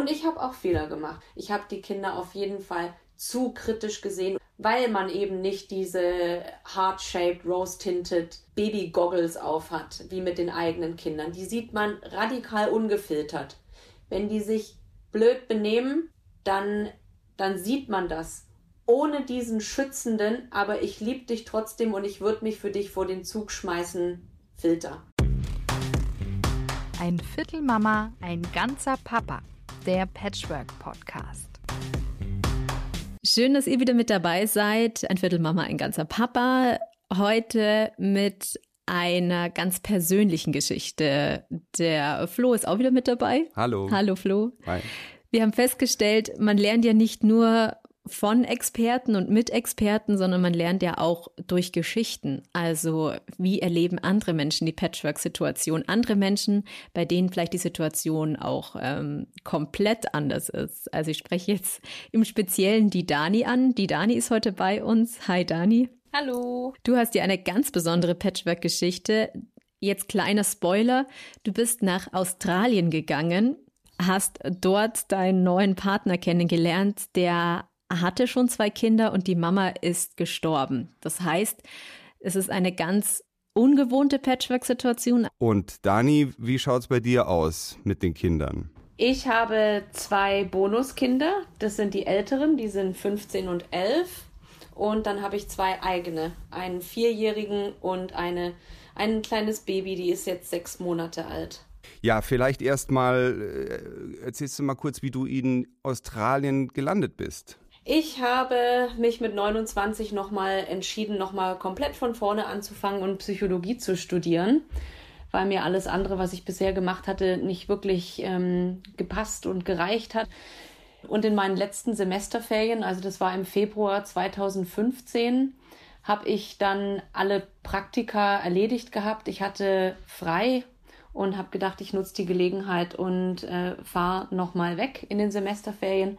Und ich habe auch Fehler gemacht. Ich habe die Kinder auf jeden Fall zu kritisch gesehen, weil man eben nicht diese heart-shaped, rose-tinted Baby-Goggles aufhat, wie mit den eigenen Kindern. Die sieht man radikal ungefiltert. Wenn die sich blöd benehmen, dann, dann sieht man das. Ohne diesen schützenden, aber ich liebe dich trotzdem und ich würde mich für dich vor den Zug schmeißen, Filter. Ein Viertel Mama, ein ganzer Papa. Der Patchwork Podcast. Schön, dass ihr wieder mit dabei seid. Ein Viertel Mama, ein ganzer Papa. Heute mit einer ganz persönlichen Geschichte. Der Flo ist auch wieder mit dabei. Hallo. Hallo Flo. Hi. Wir haben festgestellt, man lernt ja nicht nur von Experten und mit Experten, sondern man lernt ja auch durch Geschichten. Also wie erleben andere Menschen die Patchwork-Situation? Andere Menschen, bei denen vielleicht die Situation auch ähm, komplett anders ist. Also ich spreche jetzt im Speziellen die Dani an. Die Dani ist heute bei uns. Hi Dani. Hallo. Du hast dir eine ganz besondere Patchwork-Geschichte. Jetzt kleiner Spoiler. Du bist nach Australien gegangen hast dort deinen neuen Partner kennengelernt, der hatte schon zwei Kinder und die Mama ist gestorben. Das heißt, es ist eine ganz ungewohnte Patchwork-Situation. Und Dani, wie schaut es bei dir aus mit den Kindern? Ich habe zwei Bonuskinder. Das sind die älteren, die sind 15 und 11. Und dann habe ich zwei eigene, einen vierjährigen und eine, ein kleines Baby, die ist jetzt sechs Monate alt. Ja, vielleicht erst mal, äh, erzählst du mal kurz, wie du in Australien gelandet bist. Ich habe mich mit 29 nochmal entschieden, nochmal komplett von vorne anzufangen und Psychologie zu studieren, weil mir alles andere, was ich bisher gemacht hatte, nicht wirklich ähm, gepasst und gereicht hat. Und in meinen letzten Semesterferien, also das war im Februar 2015, habe ich dann alle Praktika erledigt gehabt. Ich hatte frei und habe gedacht, ich nutze die Gelegenheit und äh, fahre nochmal weg in den Semesterferien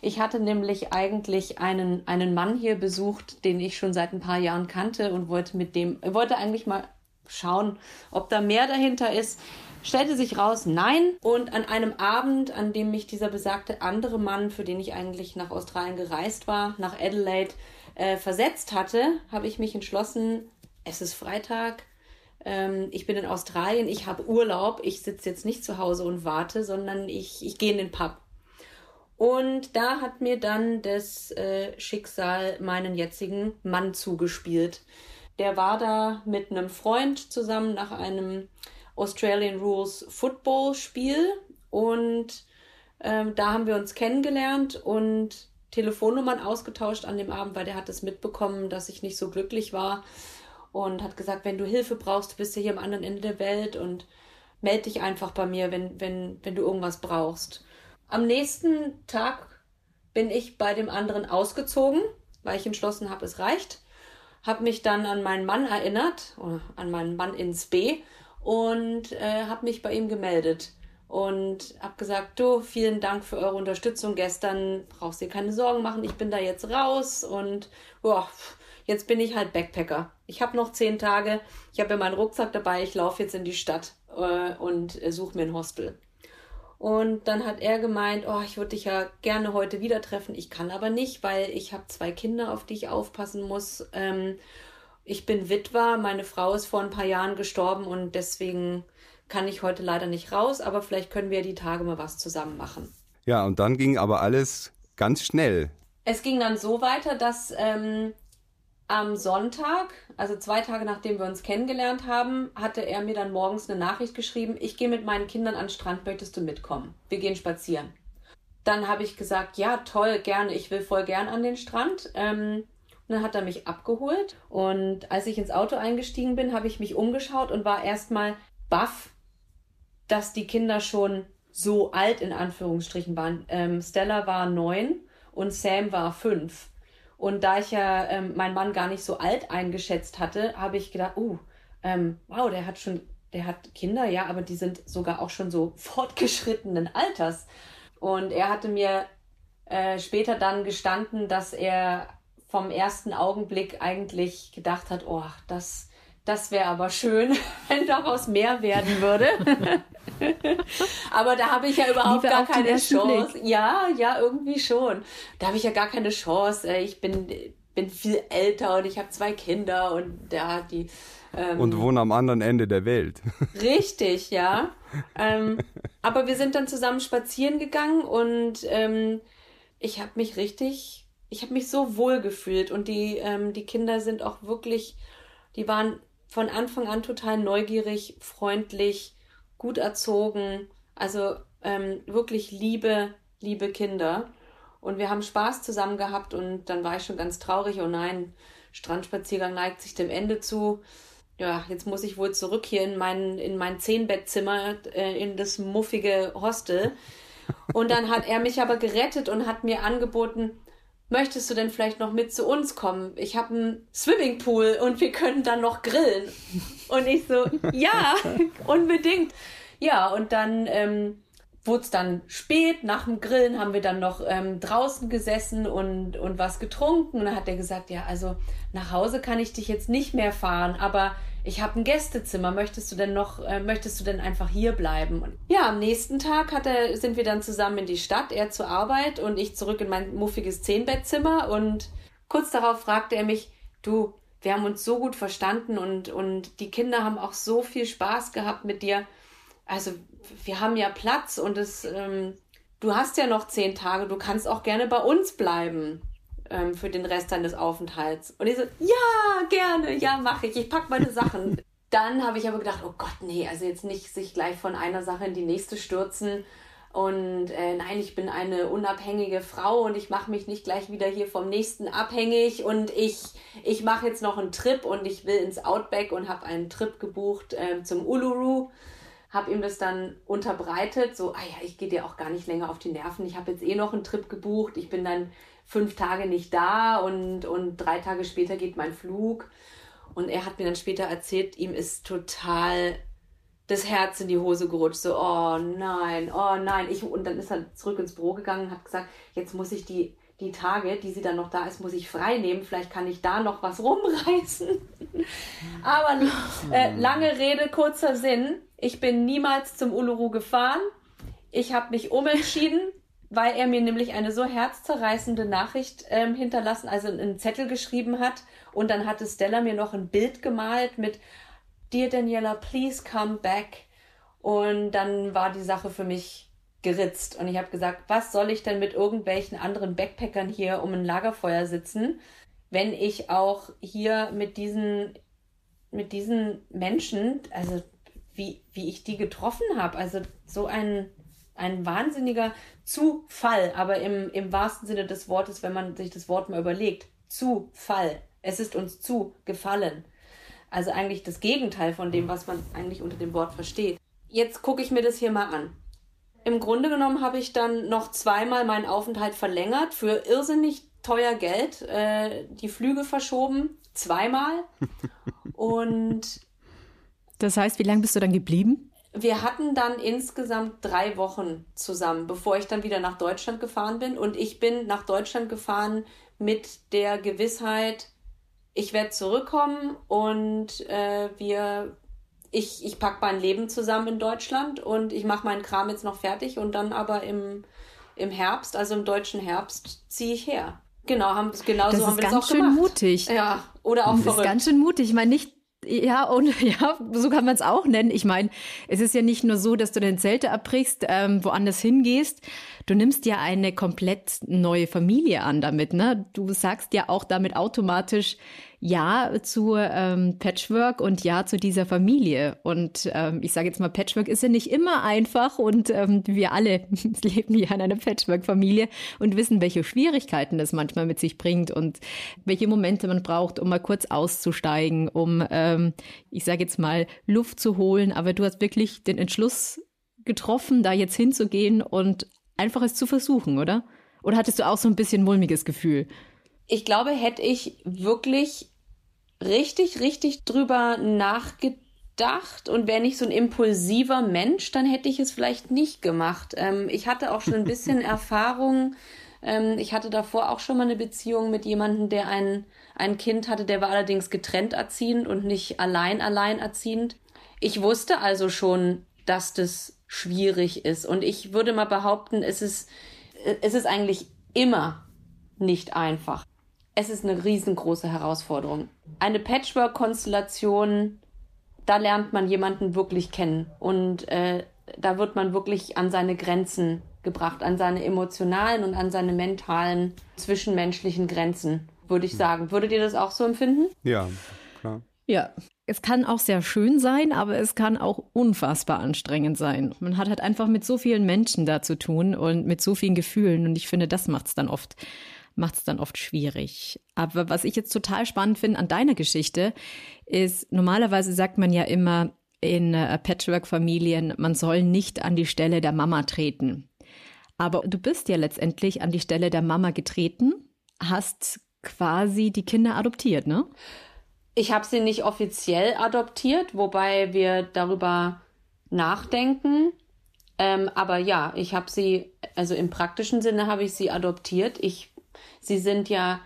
ich hatte nämlich eigentlich einen, einen Mann hier besucht, den ich schon seit ein paar Jahren kannte und wollte mit dem, wollte eigentlich mal schauen, ob da mehr dahinter ist. Stellte sich raus, nein. Und an einem Abend, an dem mich dieser besagte andere Mann, für den ich eigentlich nach Australien gereist war, nach Adelaide, äh, versetzt hatte, habe ich mich entschlossen, es ist Freitag, ähm, ich bin in Australien, ich habe Urlaub, ich sitze jetzt nicht zu Hause und warte, sondern ich, ich gehe in den Pub. Und da hat mir dann das äh, Schicksal meinen jetzigen Mann zugespielt. Der war da mit einem Freund zusammen nach einem Australian Rules Football Spiel und ähm, da haben wir uns kennengelernt und Telefonnummern ausgetauscht an dem Abend, weil der hat es mitbekommen, dass ich nicht so glücklich war und hat gesagt, wenn du Hilfe brauchst, du bist ja hier am anderen Ende der Welt und melde dich einfach bei mir, wenn, wenn, wenn du irgendwas brauchst. Am nächsten Tag bin ich bei dem anderen ausgezogen, weil ich entschlossen habe, es reicht. Habe mich dann an meinen Mann erinnert, oder an meinen Mann ins B und äh, habe mich bei ihm gemeldet und habe gesagt, du, vielen Dank für eure Unterstützung gestern, brauchst dir keine Sorgen machen, ich bin da jetzt raus und boah, jetzt bin ich halt Backpacker. Ich habe noch zehn Tage, ich habe ja meinen Rucksack dabei, ich laufe jetzt in die Stadt äh, und äh, suche mir ein Hostel. Und dann hat er gemeint, oh, ich würde dich ja gerne heute wieder treffen. Ich kann aber nicht, weil ich habe zwei Kinder, auf die ich aufpassen muss. Ähm, ich bin Witwer, meine Frau ist vor ein paar Jahren gestorben und deswegen kann ich heute leider nicht raus, aber vielleicht können wir die Tage mal was zusammen machen. Ja, und dann ging aber alles ganz schnell. Es ging dann so weiter, dass ähm, am Sonntag, also zwei Tage nachdem wir uns kennengelernt haben, hatte er mir dann morgens eine Nachricht geschrieben, ich gehe mit meinen Kindern an den Strand, möchtest du mitkommen? Wir gehen spazieren. Dann habe ich gesagt, ja, toll, gerne, ich will voll gern an den Strand. Ähm, und dann hat er mich abgeholt und als ich ins Auto eingestiegen bin, habe ich mich umgeschaut und war erstmal baff, dass die Kinder schon so alt in Anführungsstrichen waren. Ähm, Stella war neun und Sam war fünf. Und da ich ja ähm, meinen Mann gar nicht so alt eingeschätzt hatte, habe ich gedacht, uh, ähm, wow, der hat schon, der hat Kinder, ja, aber die sind sogar auch schon so fortgeschrittenen Alters. Und er hatte mir äh, später dann gestanden, dass er vom ersten Augenblick eigentlich gedacht hat, oh, das, Das wäre aber schön, wenn daraus mehr werden würde. aber da habe ich ja überhaupt Liebe gar keine Chance. Blick. Ja, ja, irgendwie schon. Da habe ich ja gar keine Chance. Äh, ich bin, bin viel älter und ich habe zwei Kinder und ja, die. Ähm, und wohne am anderen Ende der Welt. Richtig, ja. ähm, aber wir sind dann zusammen spazieren gegangen und ähm, ich habe mich richtig, ich habe mich so wohl gefühlt und die, ähm, die Kinder sind auch wirklich, die waren von Anfang an total neugierig, freundlich, gut erzogen, also ähm, wirklich liebe, liebe Kinder. Und wir haben Spaß zusammen gehabt und dann war ich schon ganz traurig, oh nein, Strandspaziergang neigt sich dem Ende zu. Ja, jetzt muss ich wohl zurück hier in mein, in mein Zehnbettzimmer, äh, in das muffige Hostel. Und dann hat er mich aber gerettet und hat mir angeboten, möchtest du denn vielleicht noch mit zu uns kommen? Ich habe einen Swimmingpool und wir können dann noch grillen. Und ich so, ja, unbedingt. Ja, und dann ähm, wurde es dann spät. Nach dem Grillen haben wir dann noch ähm, draußen gesessen und, und was getrunken. Und dann hat er gesagt, ja, also nach Hause kann ich dich jetzt nicht mehr fahren, aber ich habe ein Gästezimmer, möchtest du denn noch, äh, möchtest du denn einfach hier bleiben? Und ja, am nächsten Tag hat er, sind wir dann zusammen in die Stadt, er zur Arbeit und ich zurück in mein muffiges Zehnbettzimmer und kurz darauf fragte er mich, du, wir haben uns so gut verstanden und, und die Kinder haben auch so viel Spaß gehabt mit dir. Also wir haben ja Platz und es, ähm, du hast ja noch zehn Tage, du kannst auch gerne bei uns bleiben ähm, für den Rest deines Aufenthalts. Und ich so, ja, gerne, ja, mache ich, ich packe meine Sachen. Dann habe ich aber gedacht, oh Gott, nee, also jetzt nicht sich gleich von einer Sache in die nächste stürzen. Und äh, nein, ich bin eine unabhängige Frau und ich mache mich nicht gleich wieder hier vom nächsten abhängig und ich, ich mache jetzt noch einen Trip und ich will ins Outback und habe einen Trip gebucht äh, zum Uluru. Habe ihm das dann unterbreitet, so, ah ja, ich gehe dir auch gar nicht länger auf die Nerven. Ich habe jetzt eh noch einen Trip gebucht. Ich bin dann fünf Tage nicht da und, und drei Tage später geht mein Flug. Und er hat mir dann später erzählt, ihm ist total das Herz in die Hose gerutscht. So, oh nein, oh nein. Ich, und dann ist er zurück ins Büro gegangen und hat gesagt, jetzt muss ich die, die Tage, die sie dann noch da ist, muss ich frei nehmen. Vielleicht kann ich da noch was rumreißen. Aber äh, lange Rede, kurzer Sinn. Ich bin niemals zum Uluru gefahren. Ich habe mich umentschieden weil er mir nämlich eine so herzzerreißende Nachricht ähm, hinterlassen, also einen Zettel geschrieben hat. Und dann hatte Stella mir noch ein Bild gemalt mit Dear Daniela, please come back. Und dann war die Sache für mich geritzt. Und ich habe gesagt, was soll ich denn mit irgendwelchen anderen Backpackern hier um ein Lagerfeuer sitzen, wenn ich auch hier mit diesen, mit diesen Menschen, also wie, wie ich die getroffen habe, also so ein ein wahnsinniger Zufall, aber im, im wahrsten Sinne des Wortes, wenn man sich das Wort mal überlegt. Zufall. Es ist uns zugefallen. Also eigentlich das Gegenteil von dem, was man eigentlich unter dem Wort versteht. Jetzt gucke ich mir das hier mal an. Im Grunde genommen habe ich dann noch zweimal meinen Aufenthalt verlängert für irrsinnig teuer Geld, äh, die Flüge verschoben, zweimal. Und das heißt, wie lange bist du dann geblieben? Wir hatten dann insgesamt drei Wochen zusammen, bevor ich dann wieder nach Deutschland gefahren bin. Und ich bin nach Deutschland gefahren mit der Gewissheit, ich werde zurückkommen und äh, wir, ich, ich packe mein Leben zusammen in Deutschland und ich mache meinen Kram jetzt noch fertig und dann aber im, im Herbst, also im deutschen Herbst, ziehe ich her. Genau, haben, genau das so haben wir das auch gemacht. Das ist ganz schön mutig. Ja, oder auch das verrückt. ist ganz schön mutig. Ich meine, nicht ja, und ja, so kann man es auch nennen. Ich meine, es ist ja nicht nur so, dass du dein Zelte abbrichst, ähm, woanders hingehst. Du nimmst ja eine komplett neue Familie an damit, ne? Du sagst ja auch damit automatisch, ja zu ähm, Patchwork und Ja zu dieser Familie. Und ähm, ich sage jetzt mal, Patchwork ist ja nicht immer einfach und ähm, wir alle leben ja in einer Patchwork-Familie und wissen, welche Schwierigkeiten das manchmal mit sich bringt und welche Momente man braucht, um mal kurz auszusteigen, um, ähm, ich sage jetzt mal, Luft zu holen. Aber du hast wirklich den Entschluss getroffen, da jetzt hinzugehen und einfach es zu versuchen, oder? Oder hattest du auch so ein bisschen mulmiges Gefühl? Ich glaube, hätte ich wirklich richtig, richtig drüber nachgedacht und wäre nicht so ein impulsiver Mensch, dann hätte ich es vielleicht nicht gemacht. Ähm, ich hatte auch schon ein bisschen Erfahrung Ähm, ich hatte davor auch schon mal eine Beziehung mit jemandem, der ein, ein Kind hatte, der war allerdings getrennt erziehend und nicht allein allein erziehend. Ich wusste also schon, dass das schwierig ist. Und ich würde mal behaupten, es ist, es ist eigentlich immer nicht einfach. Es ist eine riesengroße Herausforderung. Eine Patchwork-Konstellation, da lernt man jemanden wirklich kennen. Und äh, da wird man wirklich an seine Grenzen gebracht, an seine emotionalen und an seine mentalen zwischenmenschlichen Grenzen, würde ich hm. sagen. Würdet ihr das auch so empfinden? Ja, klar. Ja, es kann auch sehr schön sein, aber es kann auch unfassbar anstrengend sein. Man hat halt einfach mit so vielen Menschen da zu tun und mit so vielen Gefühlen und ich finde, das macht es dann oft macht es dann oft schwierig. Aber was ich jetzt total spannend finde an deiner Geschichte, ist, normalerweise sagt man ja immer in äh, Patchwork-Familien, man soll nicht an die Stelle der Mama treten. Aber du bist ja letztendlich an die Stelle der Mama getreten, hast quasi die Kinder adoptiert, ne? Ich habe sie nicht offiziell adoptiert, wobei wir darüber nachdenken. Ähm, aber ja, ich habe sie, also im praktischen Sinne habe ich sie adoptiert. Ich, sie sind ja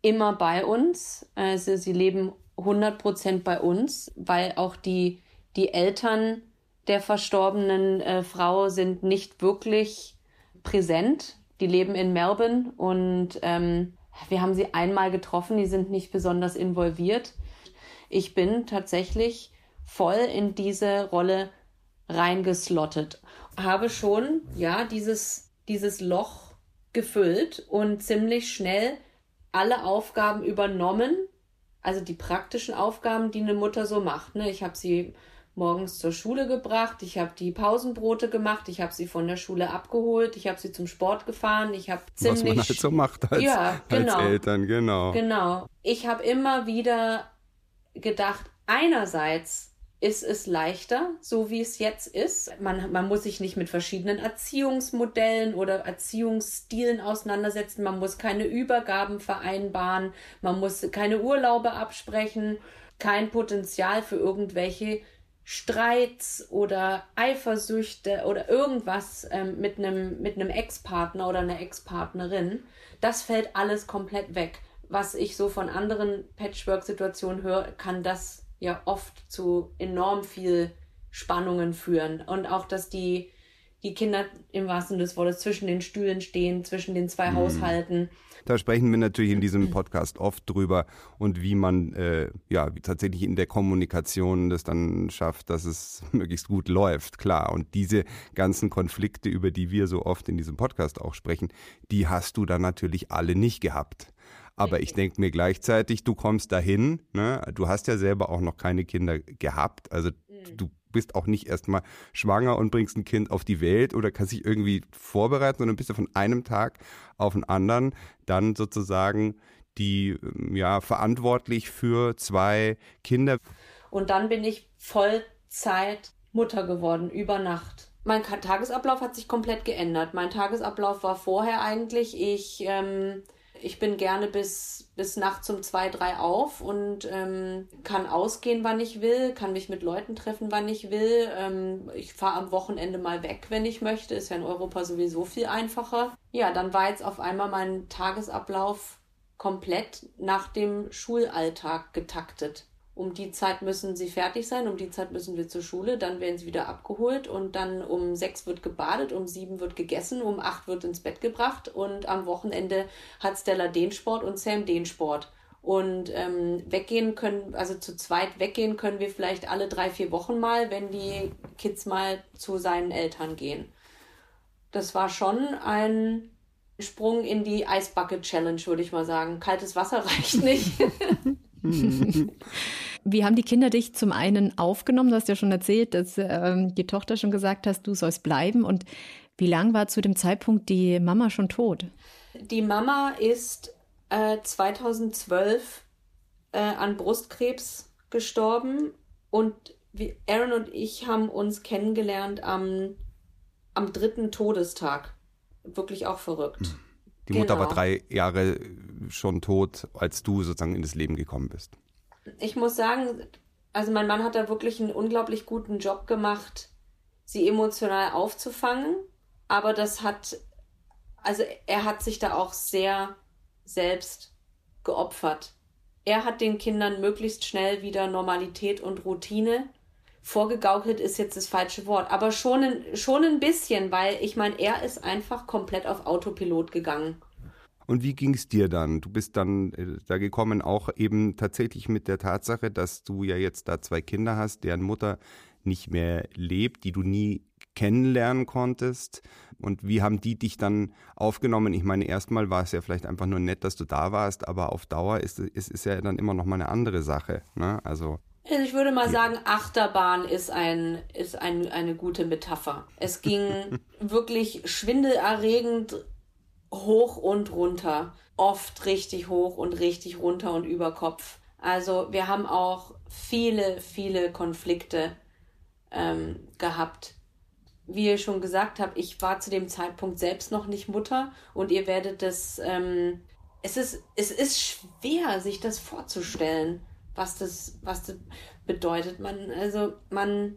immer bei uns. Also sie leben 100 Prozent bei uns, weil auch die, die Eltern der verstorbenen äh, Frau sind nicht wirklich präsent. Die leben in Melbourne und ähm, wir haben sie einmal getroffen. Die sind nicht besonders involviert ich bin tatsächlich voll in diese Rolle reingeslottet. Habe schon, ja, dieses, dieses Loch gefüllt und ziemlich schnell alle Aufgaben übernommen. Also die praktischen Aufgaben, die eine Mutter so macht. Ne? Ich habe sie morgens zur Schule gebracht, ich habe die Pausenbrote gemacht, ich habe sie von der Schule abgeholt, ich habe sie zum Sport gefahren, ich habe ziemlich... Was man halt so macht als, ja, genau, als Eltern, genau. Genau. Ich habe immer wieder gedacht, einerseits ist es leichter, so wie es jetzt ist. Man, man muss sich nicht mit verschiedenen Erziehungsmodellen oder Erziehungsstilen auseinandersetzen. Man muss keine Übergaben vereinbaren. Man muss keine Urlaube absprechen. Kein Potenzial für irgendwelche Streits oder Eifersüchte oder irgendwas ähm, mit einem mit einem Ex-Partner oder einer Ex-Partnerin. Das fällt alles komplett weg was ich so von anderen Patchwork-Situationen höre, kann das ja oft zu enorm viel Spannungen führen. Und auch, dass die, die Kinder im wahrsten Sinne des Wortes zwischen den Stühlen stehen, zwischen den zwei mhm. Haushalten. Da sprechen wir natürlich in diesem Podcast oft drüber und wie man äh, ja tatsächlich in der Kommunikation das dann schafft, dass es möglichst gut läuft, klar. Und diese ganzen Konflikte, über die wir so oft in diesem Podcast auch sprechen, die hast du dann natürlich alle nicht gehabt. Aber ich denke mir gleichzeitig, du kommst dahin, ne? du hast ja selber auch noch keine Kinder gehabt, also mhm. du bist auch nicht erstmal schwanger und bringst ein Kind auf die Welt oder kannst dich irgendwie vorbereiten, sondern bist du von einem Tag auf den anderen dann sozusagen die, ähm, ja, verantwortlich für zwei Kinder. Und dann bin ich Vollzeit Mutter geworden, über Nacht. Mein Tagesablauf hat sich komplett geändert. Mein Tagesablauf war vorher eigentlich, ich ähm, ich bin gerne bis, bis nachts um zwei, drei auf und ähm, kann ausgehen, wann ich will, kann mich mit Leuten treffen, wann ich will. Ähm, ich fahre am Wochenende mal weg, wenn ich möchte. Ist ja in Europa sowieso viel einfacher. Ja, dann war jetzt auf einmal mein Tagesablauf komplett nach dem Schulalltag getaktet um die Zeit müssen sie fertig sein, um die Zeit müssen wir zur Schule, dann werden sie wieder abgeholt und dann um sechs wird gebadet, um sieben wird gegessen, um acht wird ins Bett gebracht und am Wochenende hat Stella den Sport und Sam den Sport. Und ähm, weggehen können, also zu zweit weggehen können wir vielleicht alle drei, vier Wochen mal, wenn die Kids mal zu seinen Eltern gehen. Das war schon ein Sprung in die Eisbucket Challenge, würde ich mal sagen. Kaltes Wasser reicht nicht. Wie haben die Kinder dich zum einen aufgenommen? Du hast ja schon erzählt, dass ähm, die Tochter schon gesagt hast, du sollst bleiben. Und wie lang war zu dem Zeitpunkt die Mama schon tot? Die Mama ist äh, 2012 äh, an Brustkrebs gestorben und wir, Aaron und ich haben uns kennengelernt am, am dritten Todestag. Wirklich auch verrückt. Die Mutter genau. war drei Jahre schon tot, als du sozusagen in das Leben gekommen bist. Ich muss sagen, also mein Mann hat da wirklich einen unglaublich guten Job gemacht, sie emotional aufzufangen. Aber das hat also er hat sich da auch sehr selbst geopfert. Er hat den Kindern möglichst schnell wieder Normalität und Routine vorgegaukelt ist jetzt das falsche Wort, aber schon ein, schon ein bisschen, weil ich meine, er ist einfach komplett auf Autopilot gegangen. Und wie ging es dir dann? Du bist dann äh, da gekommen, auch eben tatsächlich mit der Tatsache, dass du ja jetzt da zwei Kinder hast, deren Mutter nicht mehr lebt, die du nie kennenlernen konntest. Und wie haben die dich dann aufgenommen? Ich meine, erstmal war es ja vielleicht einfach nur nett, dass du da warst, aber auf Dauer ist es ist, ja dann immer noch mal eine andere Sache. Ne? Also also ich würde mal sagen, Achterbahn ist, ein, ist ein, eine gute Metapher. Es ging wirklich schwindelerregend hoch und runter. Oft richtig hoch und richtig runter und über Kopf. Also wir haben auch viele, viele Konflikte ähm, gehabt. Wie ihr schon gesagt habt, ich war zu dem Zeitpunkt selbst noch nicht Mutter und ihr werdet das. Ähm, es, ist, es ist schwer, sich das vorzustellen was das, was das bedeutet. Man, also man.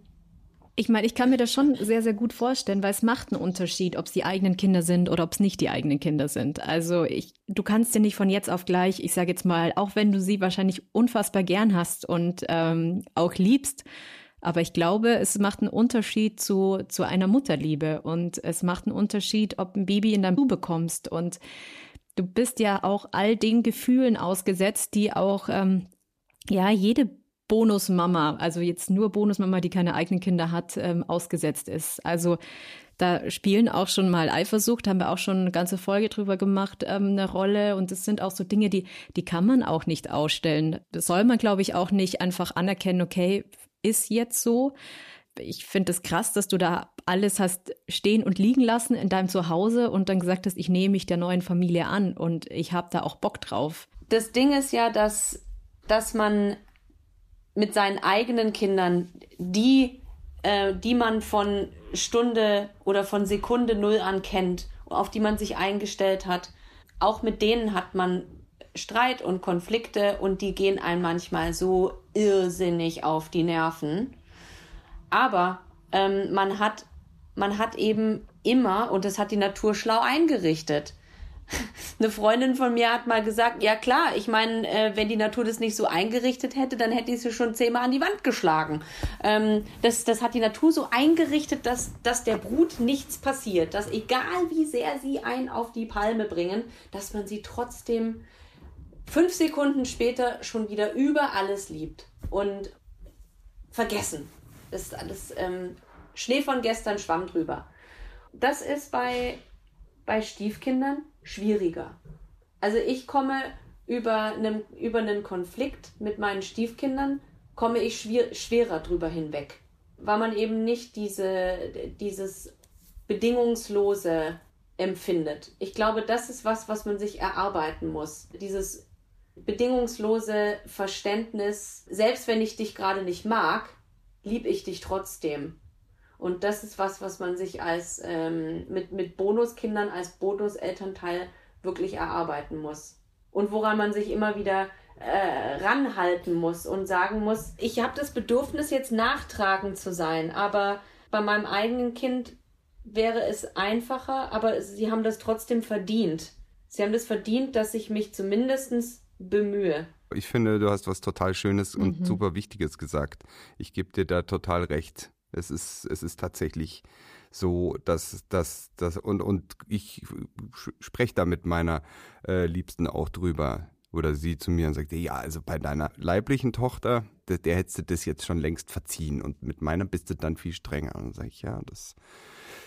Ich meine, ich kann mir das schon sehr, sehr gut vorstellen, weil es macht einen Unterschied, ob es die eigenen Kinder sind oder ob es nicht die eigenen Kinder sind. Also ich, du kannst dir nicht von jetzt auf gleich, ich sage jetzt mal, auch wenn du sie wahrscheinlich unfassbar gern hast und ähm, auch liebst, aber ich glaube, es macht einen Unterschied zu, zu einer Mutterliebe und es macht einen Unterschied, ob ein Baby in deinem Du bekommst und du bist ja auch all den Gefühlen ausgesetzt, die auch ähm, ja, jede Bonusmama, also jetzt nur Bonusmama, die keine eigenen Kinder hat, ähm, ausgesetzt ist. Also da spielen auch schon mal Eifersucht, haben wir auch schon eine ganze Folge drüber gemacht, ähm, eine Rolle. Und das sind auch so Dinge, die, die kann man auch nicht ausstellen. Das soll man, glaube ich, auch nicht einfach anerkennen, okay, ist jetzt so. Ich finde es das krass, dass du da alles hast stehen und liegen lassen in deinem Zuhause und dann gesagt hast, ich nehme mich der neuen Familie an und ich habe da auch Bock drauf. Das Ding ist ja, dass dass man mit seinen eigenen Kindern, die, äh, die man von Stunde oder von Sekunde null an kennt, auf die man sich eingestellt hat, auch mit denen hat man Streit und Konflikte und die gehen einem manchmal so irrsinnig auf die Nerven. Aber ähm, man hat man hat eben immer, und das hat die Natur schlau eingerichtet, eine Freundin von mir hat mal gesagt, ja klar, ich meine, äh, wenn die Natur das nicht so eingerichtet hätte, dann hätte ich sie schon zehnmal an die Wand geschlagen. Ähm, das, das hat die Natur so eingerichtet, dass, dass der Brut nichts passiert, dass egal wie sehr sie einen auf die Palme bringen, dass man sie trotzdem fünf Sekunden später schon wieder über alles liebt und vergessen. Das alles ähm, Schnee von gestern schwamm drüber. Das ist bei, bei Stiefkindern schwieriger. Also ich komme über einen, über einen Konflikt mit meinen Stiefkindern, komme ich schwer, schwerer drüber hinweg, weil man eben nicht diese, dieses bedingungslose empfindet. Ich glaube, das ist was, was man sich erarbeiten muss. Dieses bedingungslose Verständnis, selbst wenn ich dich gerade nicht mag, lieb ich dich trotzdem. Und das ist was, was man sich als ähm, mit, mit Bonuskindern als Bonuselternteil wirklich erarbeiten muss. Und woran man sich immer wieder äh, ranhalten muss und sagen muss, ich habe das Bedürfnis, jetzt nachtragend zu sein, aber bei meinem eigenen Kind wäre es einfacher, aber sie haben das trotzdem verdient. Sie haben das verdient, dass ich mich zumindest bemühe. Ich finde, du hast was total Schönes und mhm. super Wichtiges gesagt. Ich gebe dir da total recht. Es ist, es ist tatsächlich so, dass das, das und, und ich spreche da mit meiner äh, Liebsten auch drüber. Oder sie zu mir und sagte, ja, also bei deiner leiblichen Tochter, der, der hättest du das jetzt schon längst verziehen. Und mit meiner bist du dann viel strenger. Und sage ich, ja, das,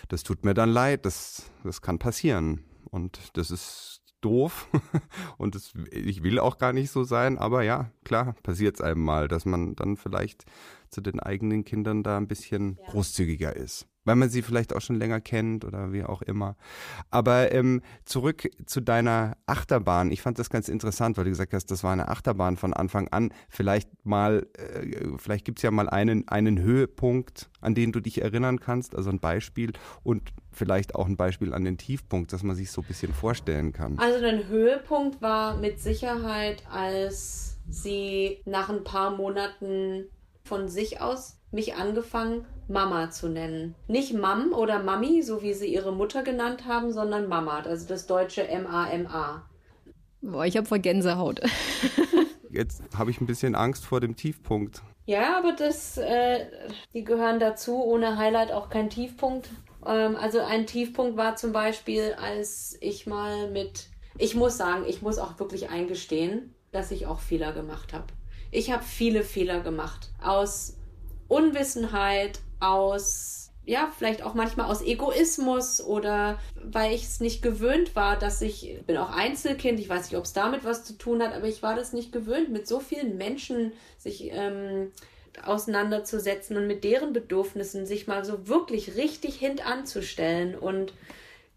das tut mir dann leid, das, das kann passieren. Und das ist doof und das, ich will auch gar nicht so sein, aber ja, klar, passiert es einem mal, dass man dann vielleicht zu den eigenen Kindern da ein bisschen ja. großzügiger ist. Weil man sie vielleicht auch schon länger kennt oder wie auch immer. Aber ähm, zurück zu deiner Achterbahn. Ich fand das ganz interessant, weil du gesagt hast, das war eine Achterbahn von Anfang an. Vielleicht mal, äh, vielleicht gibt's ja mal einen, einen Höhepunkt, an den du dich erinnern kannst, also ein Beispiel und vielleicht auch ein Beispiel an den Tiefpunkt, dass man sich so ein bisschen vorstellen kann. Also ein Höhepunkt war mit Sicherheit, als sie nach ein paar Monaten von sich aus mich angefangen Mama zu nennen. Nicht Mam oder Mami, so wie sie ihre Mutter genannt haben, sondern Mama, also das deutsche M-A-M-A. Boah, ich habe voll Gänsehaut. Jetzt habe ich ein bisschen Angst vor dem Tiefpunkt. Ja, aber das, äh, die gehören dazu. Ohne Highlight auch kein Tiefpunkt. Ähm, also ein Tiefpunkt war zum Beispiel, als ich mal mit, ich muss sagen, ich muss auch wirklich eingestehen, dass ich auch Fehler gemacht habe. Ich habe viele Fehler gemacht. Aus Unwissenheit, aus, ja, vielleicht auch manchmal aus Egoismus oder weil ich es nicht gewöhnt war, dass ich, bin auch Einzelkind, ich weiß nicht, ob es damit was zu tun hat, aber ich war das nicht gewöhnt, mit so vielen Menschen sich ähm, auseinanderzusetzen und mit deren Bedürfnissen sich mal so wirklich richtig hintanzustellen und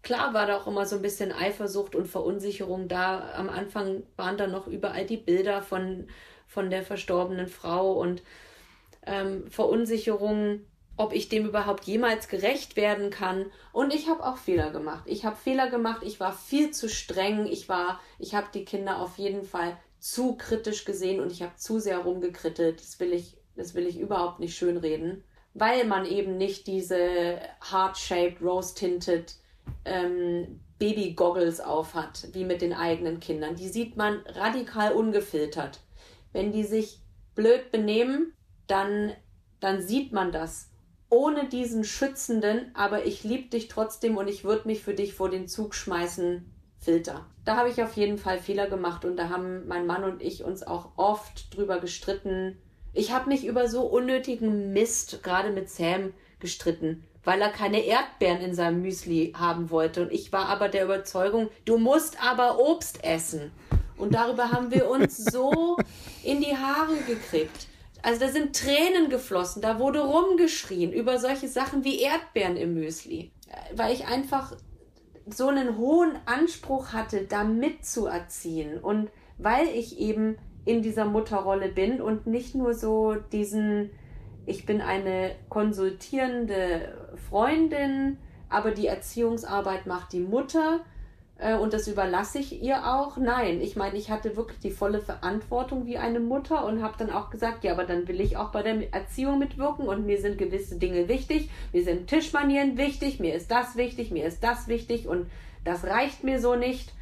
Klar war da auch immer so ein bisschen Eifersucht und Verunsicherung da. Am Anfang waren da noch überall die Bilder von, von der verstorbenen Frau und ähm, Verunsicherung, ob ich dem überhaupt jemals gerecht werden kann. Und ich habe auch Fehler gemacht. Ich habe Fehler gemacht. Ich war viel zu streng. Ich war, ich habe die Kinder auf jeden Fall zu kritisch gesehen und ich habe zu sehr rumgekrittelt. Das will ich, das will ich überhaupt nicht schönreden, weil man eben nicht diese heart-shaped, rose-tinted ähm, Baby-Goggles aufhat, wie mit den eigenen Kindern. Die sieht man radikal ungefiltert. Wenn die sich blöd benehmen, dann, dann sieht man das. Ohne diesen schützenden, aber ich liebe dich trotzdem und ich würde mich für dich vor den Zug schmeißen, Filter. Da habe ich auf jeden Fall Fehler gemacht und da haben mein Mann und ich uns auch oft drüber gestritten. Ich habe mich über so unnötigen Mist, gerade mit Sam, gestritten, weil er keine Erdbeeren in seinem Müsli haben wollte. Und ich war aber der Überzeugung, du musst aber Obst essen. Und darüber haben wir uns so in die Haare gekriegt. Also da sind Tränen geflossen, da wurde rumgeschrien über solche Sachen wie Erdbeeren im Müsli, weil ich einfach so einen hohen Anspruch hatte, da mitzuerziehen. Und weil ich eben in dieser Mutterrolle bin und nicht nur so diesen, ich bin eine konsultierende Freundin, aber die Erziehungsarbeit macht die Mutter, äh, und das überlasse ich ihr auch. Nein, ich meine, ich hatte wirklich die volle Verantwortung wie eine Mutter und habe dann auch gesagt, ja, aber dann will ich auch bei der Erziehung mitwirken und mir sind gewisse Dinge wichtig, mir sind Tischmanieren wichtig, mir ist das wichtig, mir ist das wichtig und das reicht mir so nicht.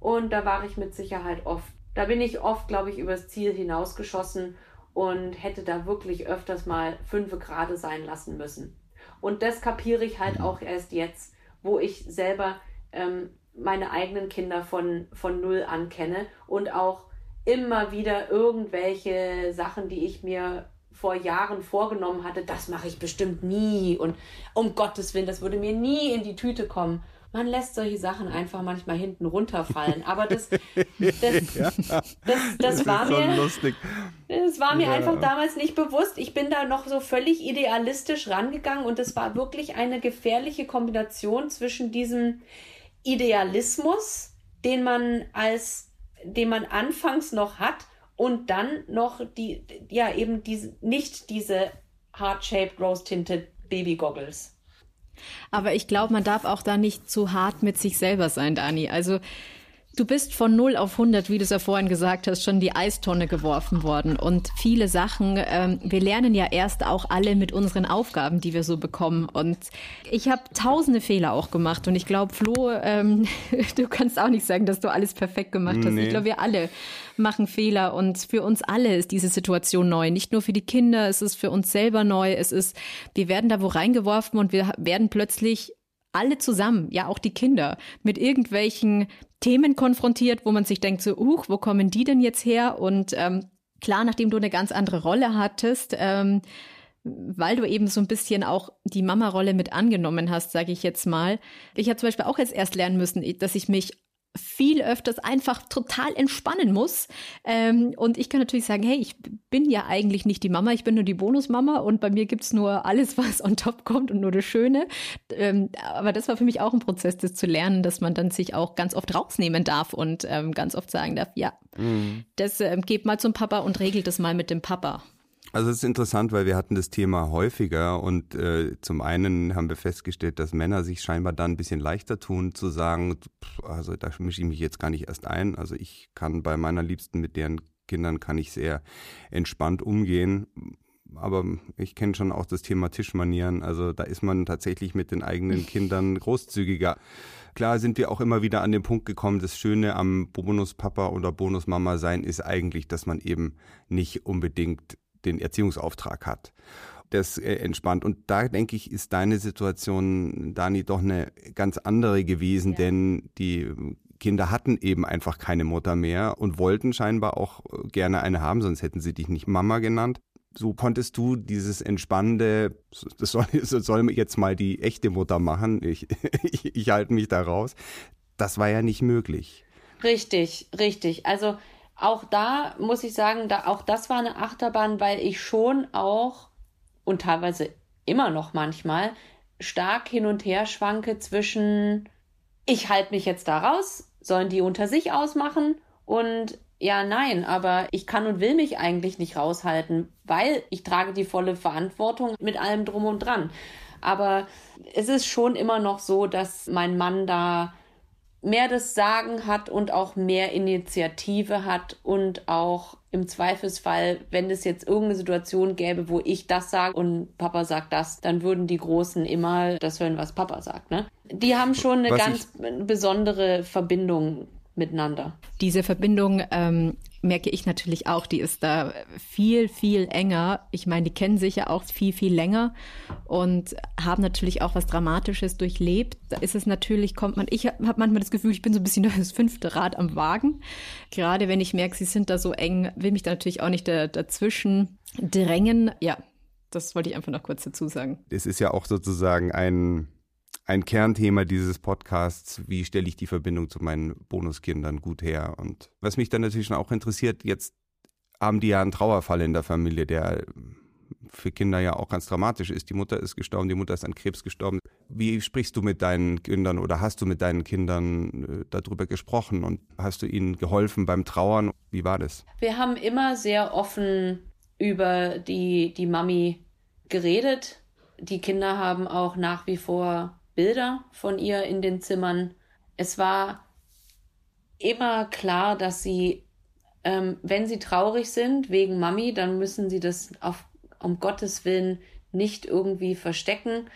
Und da war ich mit Sicherheit oft, da bin ich oft, glaube ich, übers Ziel hinausgeschossen und hätte da wirklich öfters mal fünf Grade sein lassen müssen. Und das kapiere ich halt auch erst jetzt, wo ich selber ähm, meine eigenen Kinder von, von null an kenne und auch immer wieder irgendwelche Sachen, die ich mir vor Jahren vorgenommen hatte, das mache ich bestimmt nie und um Gottes Willen, das würde mir nie in die Tüte kommen. Man lässt solche Sachen einfach manchmal hinten runterfallen, aber das, das, ja, das, das, das war mir, lustig. das war mir ja. einfach damals nicht bewusst. Ich bin da noch so völlig idealistisch rangegangen und es war wirklich eine gefährliche Kombination zwischen diesem Idealismus, den man als, den man anfangs noch hat und dann noch die, ja, eben diese, nicht diese heart-shaped, rose-tinted Baby-Goggles. Aber ich glaube, man darf auch da nicht zu hart mit sich selber sein, Dani. Also Du bist von 0 auf 100, wie du es ja vorhin gesagt hast, schon die Eistonne geworfen worden. Und viele Sachen, ähm, wir lernen ja erst auch alle mit unseren Aufgaben, die wir so bekommen. Und ich habe tausende Fehler auch gemacht. Und ich glaube, Flo, ähm, du kannst auch nicht sagen, dass du alles perfekt gemacht hast. Nee. Ich glaube, wir alle machen Fehler. Und für uns alle ist diese Situation neu. Nicht nur für die Kinder, es ist für uns selber neu. Es ist, wir werden da wo reingeworfen und wir werden plötzlich alle zusammen, ja auch die Kinder, mit irgendwelchen Themen konfrontiert, wo man sich denkt, so, uh, wo kommen die denn jetzt her? Und ähm, klar, nachdem du eine ganz andere Rolle hattest, ähm, weil du eben so ein bisschen auch die Mama-Rolle mit angenommen hast, sage ich jetzt mal. Ich habe zum Beispiel auch jetzt erst lernen müssen, dass ich mich viel öfters einfach total entspannen muss. Ähm, und ich kann natürlich sagen, hey, ich bin ja eigentlich nicht die Mama, ich bin nur die Bonusmama und bei mir gibt's nur alles, was on top kommt und nur das Schöne. Ähm, aber das war für mich auch ein Prozess, das zu lernen, dass man dann sich auch ganz oft rausnehmen darf und ähm, ganz oft sagen darf, ja, mhm. das ähm, geht mal zum Papa und regelt das mal mit dem Papa. Also es ist interessant, weil wir hatten das Thema häufiger und äh, zum einen haben wir festgestellt, dass Männer sich scheinbar dann ein bisschen leichter tun zu sagen, also da mische ich mich jetzt gar nicht erst ein. Also ich kann bei meiner Liebsten mit deren Kindern kann ich sehr entspannt umgehen, aber ich kenne schon auch das Thema Tischmanieren. Also da ist man tatsächlich mit den eigenen Kindern großzügiger. Klar sind wir auch immer wieder an den Punkt gekommen, das Schöne am Bonuspapa oder Bonusmama sein ist eigentlich, dass man eben nicht unbedingt den Erziehungsauftrag hat. Das äh, entspannt. Und da denke ich, ist deine Situation, Dani, doch eine ganz andere gewesen, ja. denn die Kinder hatten eben einfach keine Mutter mehr und wollten scheinbar auch gerne eine haben, sonst hätten sie dich nicht Mama genannt so konntest du dieses entspannende, das soll, das soll jetzt mal die echte Mutter machen, ich, ich, ich halte mich da raus, das war ja nicht möglich. Richtig, richtig. Also auch da muss ich sagen, da, auch das war eine Achterbahn, weil ich schon auch und teilweise immer noch manchmal stark hin und her schwanke zwischen, ich halte mich jetzt da raus, sollen die unter sich ausmachen und ja, nein, aber ich kann und will mich eigentlich nicht raushalten, weil ich trage die volle Verantwortung mit allem drum und dran. Aber es ist schon immer noch so, dass mein Mann da mehr das Sagen hat und auch mehr Initiative hat und auch im Zweifelsfall, wenn es jetzt irgendeine Situation gäbe, wo ich das sage und Papa sagt das, dann würden die Großen immer das hören, was Papa sagt. Ne? Die haben schon eine was ganz besondere Verbindung miteinander. Diese Verbindung ähm, merke ich natürlich auch, die ist da viel, viel enger. Ich meine, die kennen sich ja auch viel, viel länger und haben natürlich auch was Dramatisches durchlebt. Da ist es natürlich, kommt man, ich habe manchmal das Gefühl, ich bin so ein bisschen das fünfte Rad am Wagen. Gerade wenn ich merke, sie sind da so eng, will mich da natürlich auch nicht da, dazwischen drängen. Ja, das wollte ich einfach noch kurz dazu sagen. Es ist ja auch sozusagen ein ein Kernthema dieses Podcasts, wie stelle ich die Verbindung zu meinen Bonuskindern gut her. Und was mich dann natürlich auch interessiert, jetzt haben die ja einen Trauerfall in der Familie, der für Kinder ja auch ganz dramatisch ist. Die Mutter ist gestorben, die Mutter ist an Krebs gestorben. Wie sprichst du mit deinen Kindern oder hast du mit deinen Kindern äh, darüber gesprochen und hast du ihnen geholfen beim Trauern? Wie war das? Wir haben immer sehr offen über die, die Mami geredet. Die Kinder haben auch nach wie vor Bilder von ihr in den Zimmern. Es war immer klar, dass sie, ähm, wenn sie traurig sind wegen Mami, dann müssen sie das auf, um Gottes Willen nicht irgendwie verstecken.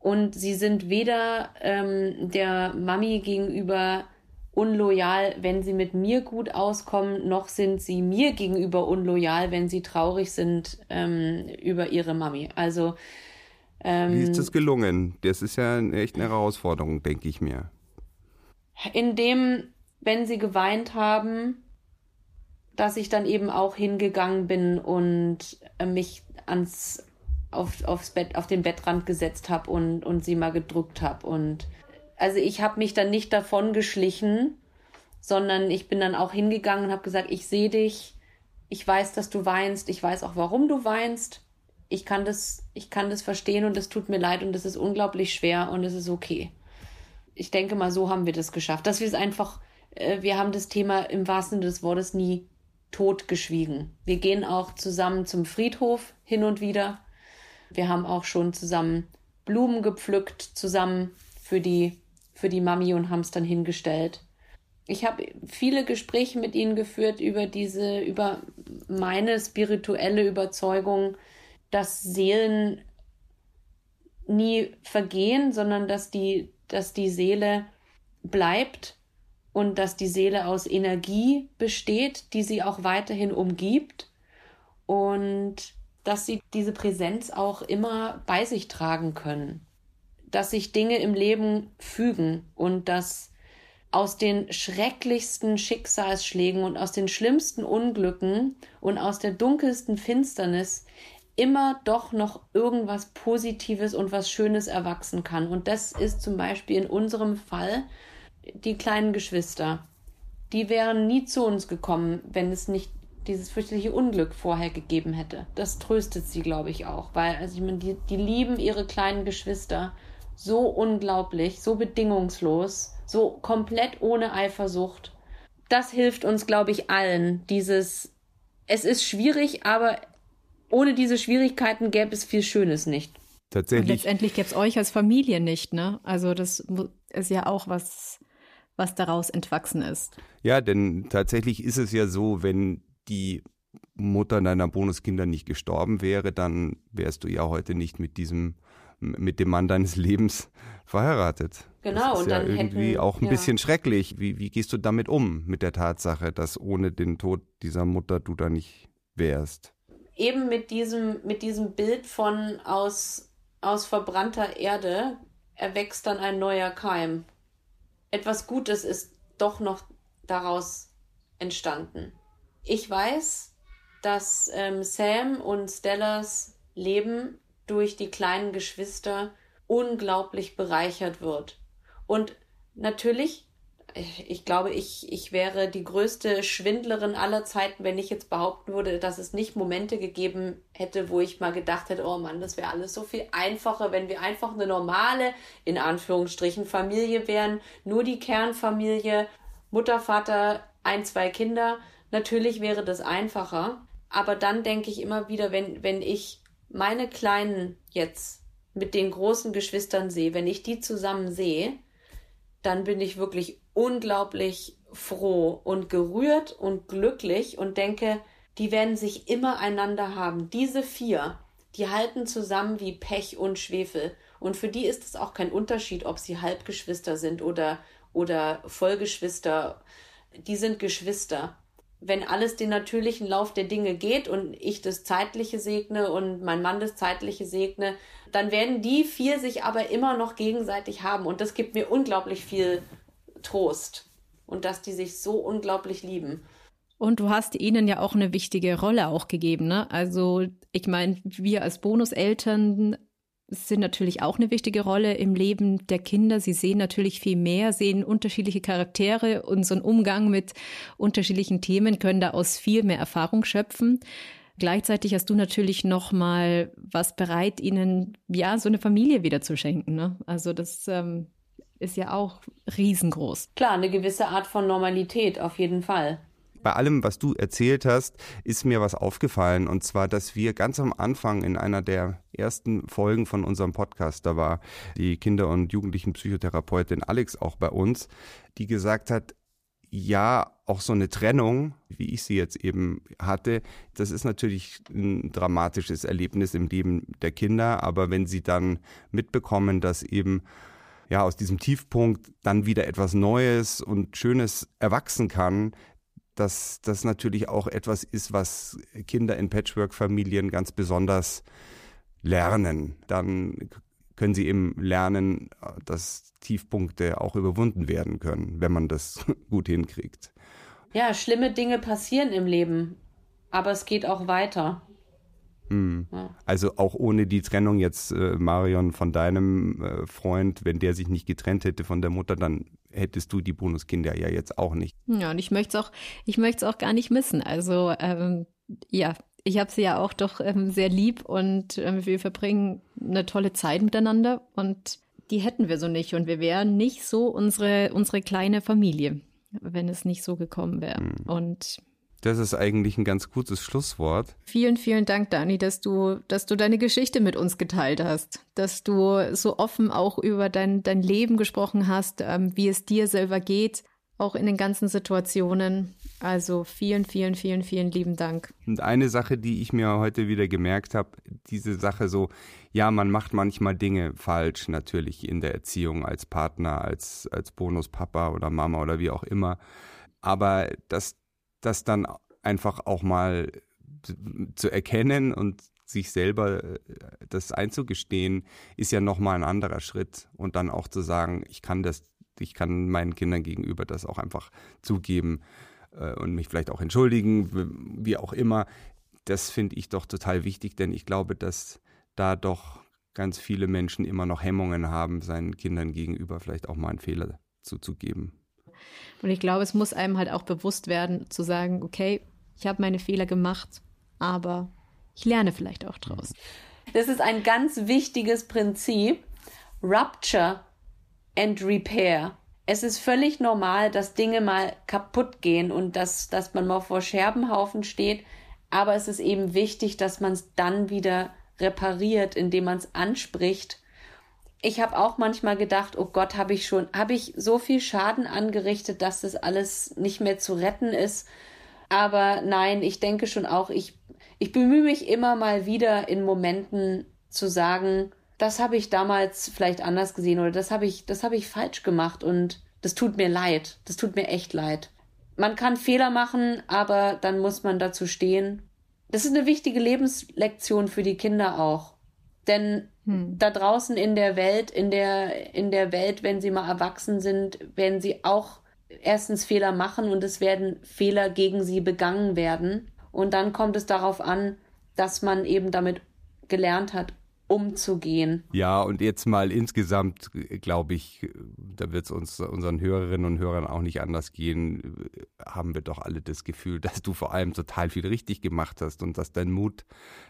Und sie sind weder ähm, der Mami gegenüber unloyal, wenn sie mit mir gut auskommen, noch sind sie mir gegenüber unloyal, wenn sie traurig sind ähm, über ihre Mami. Also ähm, Wie ist das gelungen? Das ist ja echt eine Herausforderung, denke ich mir. Indem, wenn sie geweint haben, dass ich dann eben auch hingegangen bin und äh, mich ans auf, aufs Bett, auf den Bettrand gesetzt habe und, und sie mal gedrückt habe. Und also ich habe mich dann nicht davon geschlichen, sondern ich bin dann auch hingegangen und habe gesagt, ich sehe dich, ich weiß, dass du weinst, ich weiß auch, warum du weinst ich kann das, ich kann das verstehen und es tut mir leid und es ist unglaublich schwer und es ist okay. Ich denke mal, so haben wir das geschafft. Dass wir es einfach, äh, wir haben das Thema im wahrsten Sinne des Wortes nie totgeschwiegen. Wir gehen auch zusammen zum Friedhof hin und wieder. Wir haben auch schon zusammen Blumen gepflückt, zusammen für die, für die Mami und haben es dann hingestellt. Ich habe viele Gespräche mit ihnen geführt über diese, über meine spirituelle Überzeugung, dass Seelen nie vergehen, sondern dass die, dass die Seele bleibt und dass die Seele aus Energie besteht, die sie auch weiterhin umgibt und dass sie diese Präsenz auch immer bei sich tragen können, dass sich Dinge im Leben fügen und dass aus den schrecklichsten Schicksalsschlägen und aus den schlimmsten Unglücken und aus der dunkelsten Finsternis immer doch noch irgendwas Positives und was Schönes erwachsen kann. Und das ist zum Beispiel in unserem Fall die kleinen Geschwister. Die wären nie zu uns gekommen, wenn es nicht dieses fürchterliche Unglück vorher gegeben hätte. Das tröstet sie, glaube ich, auch. Weil, also ich meine, die, die lieben ihre kleinen Geschwister so unglaublich, so bedingungslos, so komplett ohne Eifersucht. Das hilft uns, glaube ich, allen. Dieses, es ist schwierig, aber ohne diese Schwierigkeiten gäbe es viel Schönes nicht. Tatsächlich. Und letztendlich gäbe es euch als Familie nicht, ne? Also das ist ja auch was, was daraus entwachsen ist. Ja, denn tatsächlich ist es ja so, wenn die Mutter deiner Bonuskinder nicht gestorben wäre, dann wärst du ja heute nicht mit diesem, mit dem Mann deines Lebens verheiratet. Genau, das ist und ja dann irgendwie hätten, auch ein ja. bisschen schrecklich. Wie, wie gehst du damit um, mit der Tatsache, dass ohne den Tod dieser Mutter du da nicht wärst? Eben mit diesem, mit diesem Bild von aus, aus verbrannter Erde erwächst dann ein neuer Keim. Etwas Gutes ist doch noch daraus entstanden. Ich weiß, dass ähm, Sam und Stellas Leben durch die kleinen Geschwister unglaublich bereichert wird. Und natürlich ich glaube, ich, ich wäre die größte Schwindlerin aller Zeiten, wenn ich jetzt behaupten würde, dass es nicht Momente gegeben hätte, wo ich mal gedacht hätte, oh Mann, das wäre alles so viel einfacher, wenn wir einfach eine normale, in Anführungsstrichen, Familie wären, nur die Kernfamilie, Mutter, Vater, ein, zwei Kinder. Natürlich wäre das einfacher. Aber dann denke ich immer wieder, wenn, wenn ich meine Kleinen jetzt mit den großen Geschwistern sehe, wenn ich die zusammen sehe, dann bin ich wirklich unglaublich froh und gerührt und glücklich und denke, die werden sich immer einander haben. Diese vier, die halten zusammen wie Pech und Schwefel. Und für die ist es auch kein Unterschied, ob sie Halbgeschwister sind oder, oder Vollgeschwister. Die sind Geschwister. Wenn alles den natürlichen Lauf der Dinge geht und ich das Zeitliche segne und mein Mann das Zeitliche segne, dann werden die vier sich aber immer noch gegenseitig haben. Und das gibt mir unglaublich viel Trost. Und dass die sich so unglaublich lieben. Und du hast ihnen ja auch eine wichtige Rolle auch gegeben, ne? Also, ich meine, wir als Bonuseltern sind natürlich auch eine wichtige Rolle im Leben der Kinder. Sie sehen natürlich viel mehr, sehen unterschiedliche Charaktere, unseren Umgang mit unterschiedlichen Themen, können da aus viel mehr Erfahrung schöpfen. Gleichzeitig hast du natürlich noch mal was bereit, ihnen ja so eine Familie wieder zu schenken. Ne? Also das ähm, ist ja auch riesengroß. Klar, eine gewisse Art von Normalität auf jeden Fall. Bei allem, was du erzählt hast, ist mir was aufgefallen. Und zwar, dass wir ganz am Anfang in einer der ersten Folgen von unserem Podcast, da war die Kinder- und Jugendlichenpsychotherapeutin Alex auch bei uns, die gesagt hat, ja, auch so eine Trennung, wie ich sie jetzt eben hatte, das ist natürlich ein dramatisches Erlebnis im Leben der Kinder. Aber wenn sie dann mitbekommen, dass eben ja aus diesem Tiefpunkt dann wieder etwas Neues und Schönes erwachsen kann, dass das natürlich auch etwas ist, was Kinder in Patchwork-Familien ganz besonders lernen. Dann können sie eben lernen, dass Tiefpunkte auch überwunden werden können, wenn man das gut hinkriegt. Ja, schlimme Dinge passieren im Leben, aber es geht auch weiter. Hm. Also auch ohne die Trennung jetzt, äh, Marion, von deinem äh, Freund, wenn der sich nicht getrennt hätte von der Mutter, dann hättest du die Bonuskinder ja jetzt auch nicht. Ja, und ich möchte es auch, ich möchte es auch gar nicht missen. Also ähm, ja, ich habe sie ja auch doch ähm, sehr lieb und ähm, wir verbringen eine tolle Zeit miteinander und die hätten wir so nicht und wir wären nicht so unsere unsere kleine Familie, wenn es nicht so gekommen wäre. Hm. Und Das ist eigentlich ein ganz gutes Schlusswort. Vielen, vielen Dank, Dani, dass du, dass du deine Geschichte mit uns geteilt hast, dass du so offen auch über dein, dein Leben gesprochen hast, ähm, wie es dir selber geht, auch in den ganzen Situationen. Also vielen, vielen, vielen, vielen lieben Dank. Und eine Sache, die ich mir heute wieder gemerkt habe, diese Sache so, ja, man macht manchmal Dinge falsch, natürlich in der Erziehung als Partner, als, als Bonuspapa oder Mama oder wie auch immer. Aber dass das dann einfach auch mal zu erkennen und sich selber äh, das einzugestehen, ist ja nochmal ein anderer Schritt. Und dann auch zu sagen, ich kann das, ich kann meinen Kindern gegenüber das auch einfach zugeben äh, und mich vielleicht auch entschuldigen, wie auch immer. Das finde ich doch total wichtig, denn ich glaube, dass da doch ganz viele Menschen immer noch Hemmungen haben, seinen Kindern gegenüber vielleicht auch mal einen Fehler zuzugeben. Und ich glaube, es muss einem halt auch bewusst werden, zu sagen, okay, ich habe meine Fehler gemacht, aber ich lerne vielleicht auch draus. Das ist ein ganz wichtiges Prinzip. Rupture and Repair. Es ist völlig normal, dass Dinge mal kaputt gehen und dass, dass man mal vor Scherbenhaufen steht. Aber es ist eben wichtig, dass man es dann wieder repariert, indem man es anspricht. Ich habe auch manchmal gedacht, oh Gott, habe ich schon, habe ich so viel Schaden angerichtet, dass das alles nicht mehr zu retten ist. Aber nein, ich denke schon auch, ich, ich bemühe mich immer mal wieder in Momenten zu sagen, das habe ich damals vielleicht anders gesehen oder das habe ich, das habe ich falsch gemacht und das tut mir leid. Das tut mir echt leid. Man kann Fehler machen, aber dann muss man dazu stehen. Das ist eine wichtige Lebenslektion für die Kinder auch. Denn hm. da draußen in der Welt, in der, in der Welt, wenn sie mal erwachsen sind, werden sie auch erstens Fehler machen und es werden Fehler gegen sie begangen werden. Und dann kommt es darauf an, dass man eben damit gelernt hat, umzugehen. Ja, und jetzt mal insgesamt, glaube ich, da wird es uns unseren Hörerinnen und Hörern auch nicht anders gehen, haben wir doch alle das Gefühl, dass du vor allem total viel richtig gemacht hast und dass dein Mut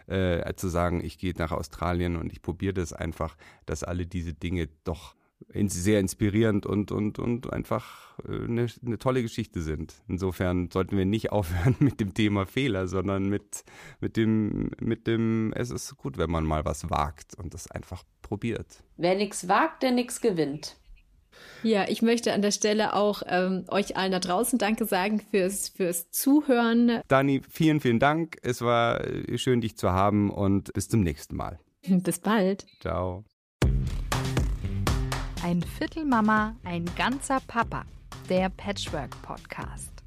äh, zu sagen, ich gehe nach Australien und ich probiere das einfach, dass alle diese Dinge doch sehr inspirierend und, und, und einfach eine, äh, eine, tolle Geschichte sind. Insofern sollten wir nicht aufhören mit dem Thema Fehler, sondern mit, mit, dem, mit dem, es ist gut, wenn man mal was wagt und das einfach probiert. Wer nichts wagt, der nichts gewinnt. Ja, ich möchte an der Stelle auch ähm, euch allen da draußen Danke sagen fürs, fürs Zuhören. Dani, vielen, vielen Dank. Es war äh, schön, dich zu haben und bis zum nächsten Mal. Bis bald. Ciao. Ein Viertel Mama, ein ganzer Papa. Der Patchwork Podcast.